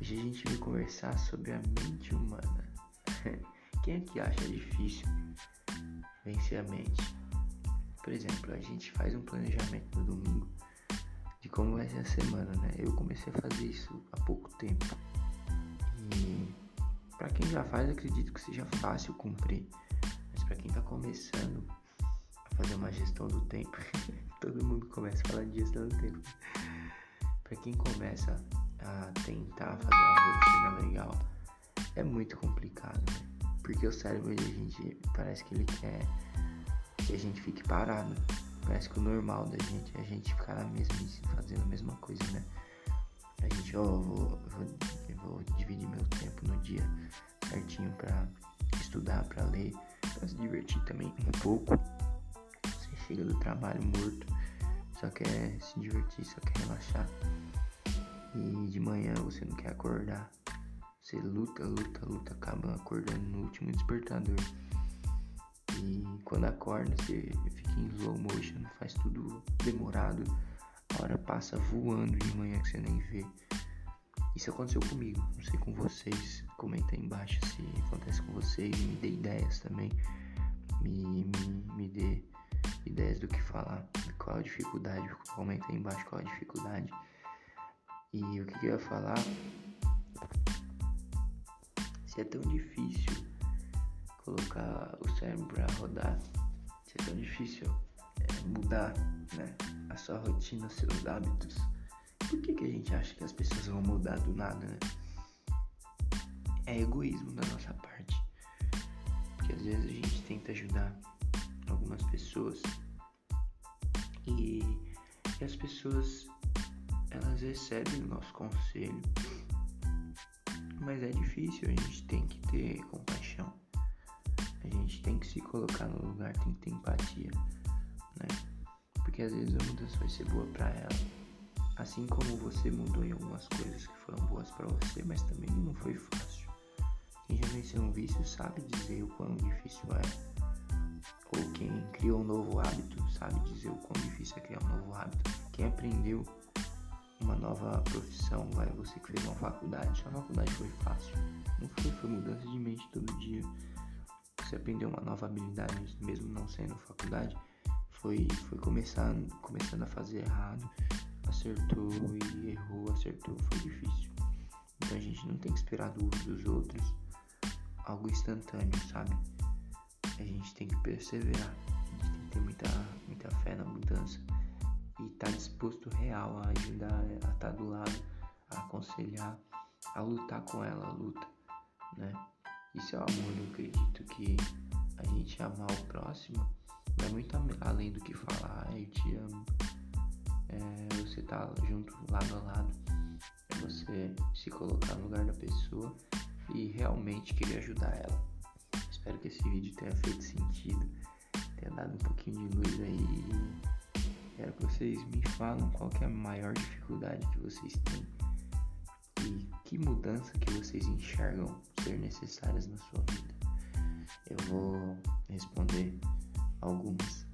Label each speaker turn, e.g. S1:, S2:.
S1: Hoje a gente vai conversar sobre a mente humana. Quem é que acha difícil vencer a mente? Por exemplo, a gente faz um planejamento no domingo de como vai ser a semana, né? Eu comecei a fazer isso há pouco tempo. E para quem já faz, acredito que seja fácil cumprir. Mas para quem tá começando a fazer uma gestão do tempo, todo mundo começa a falar de gestão do tempo. Para quem começa a tentar fazer uma rotina legal, é muito complicado, né? Porque o cérebro de gente parece que ele quer que a gente fique parado. Parece que o normal da gente é a gente ficar na mesma fazendo a mesma coisa, né? A gente, ó, eu vou, eu vou dividir meu tempo no dia certinho para estudar, para ler, para se divertir também um pouco. Você chega do trabalho morto, só quer se divertir, só quer relaxar. E de manhã você não quer acordar. Você luta, luta, luta, acaba acordando no último despertador. E quando acorda, você fica em slow motion, faz tudo demorado. A hora passa voando de manhã que você nem vê. Isso aconteceu comigo, não sei com vocês. Comenta aí embaixo se acontece com vocês. Me dê ideias também. Me, me, me dê ideias do que falar, qual a dificuldade. Comenta aí embaixo qual a dificuldade. E o que, que eu ia falar? Se é tão difícil colocar o cérebro para rodar, se é tão difícil é, mudar né, a sua rotina, os seus hábitos, por que, que a gente acha que as pessoas vão mudar do nada, né? É egoísmo da nossa parte. Porque às vezes a gente tenta ajudar algumas pessoas e, e as pessoas elas recebem o nosso conselho, mas é difícil, a gente tem que ter compaixão, a gente tem que se colocar no lugar, tem que ter empatia, né? Porque às vezes a mudança vai ser boa para ela, assim como você mudou em algumas coisas que foram boas para você, mas também não foi fácil. Quem já venceu um vício sabe dizer o quão difícil é. Ou quem criou um novo hábito sabe dizer o quão difícil é criar um novo hábito. Quem aprendeu uma nova profissão, vai, você que fez uma faculdade, sua faculdade foi fácil. Não foi, foi mudança de mente todo dia. Você aprendeu uma nova habilidade, mesmo não sendo faculdade, foi, foi começando, começando a fazer errado, acertou e errou, acertou, foi difícil. Então a gente não tem que esperar do, dos outros algo instantâneo, sabe? A gente tem que perseverar, a gente tem que ter muita, muita fé na mudança e tá disposto real a ajudar, a estar tá do lado, a aconselhar, a lutar com ela, a luta, né? Isso é o amor, eu acredito que a gente amar o próximo vai muito além do que falar, eu te amo. É, você tá junto, lado a lado, é você se colocar no lugar da pessoa e realmente querer ajudar ela. Espero que esse vídeo tenha feito sentido, tenha dado um pouquinho de luz aí Quero que vocês me falem qual é a maior dificuldade que vocês têm e que mudança que vocês enxergam ser necessárias na sua vida. Eu vou responder algumas